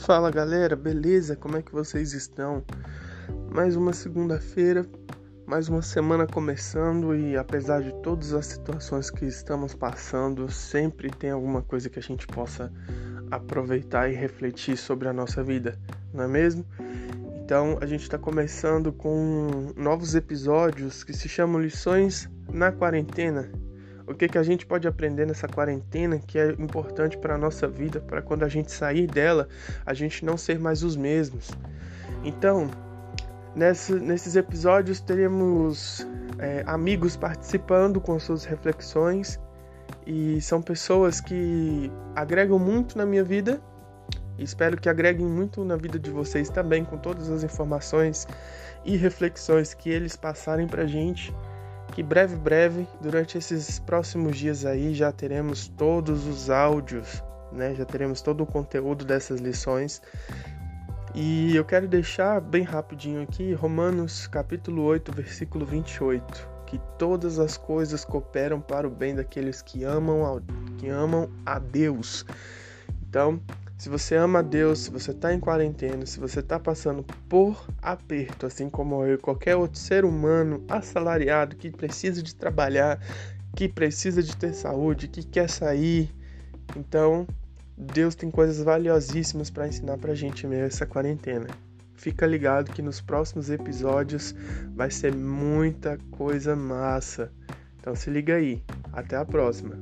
Fala galera, beleza? Como é que vocês estão? Mais uma segunda-feira, mais uma semana começando e apesar de todas as situações que estamos passando, sempre tem alguma coisa que a gente possa aproveitar e refletir sobre a nossa vida, não é mesmo? Então a gente está começando com novos episódios que se chamam Lições na Quarentena o que, que a gente pode aprender nessa quarentena que é importante para a nossa vida, para quando a gente sair dela, a gente não ser mais os mesmos. Então, nesses episódios teremos é, amigos participando com suas reflexões e são pessoas que agregam muito na minha vida e espero que agreguem muito na vida de vocês também com todas as informações e reflexões que eles passarem para gente que breve, breve, durante esses próximos dias aí já teremos todos os áudios, né? Já teremos todo o conteúdo dessas lições. E eu quero deixar bem rapidinho aqui Romanos capítulo 8, versículo 28, que todas as coisas cooperam para o bem daqueles que amam, que amam a Deus. Então, se você ama Deus, se você está em quarentena, se você está passando por aperto, assim como eu, qualquer outro ser humano assalariado que precisa de trabalhar, que precisa de ter saúde, que quer sair, então Deus tem coisas valiosíssimas para ensinar para a gente mesmo essa quarentena. Fica ligado que nos próximos episódios vai ser muita coisa massa. Então se liga aí. Até a próxima.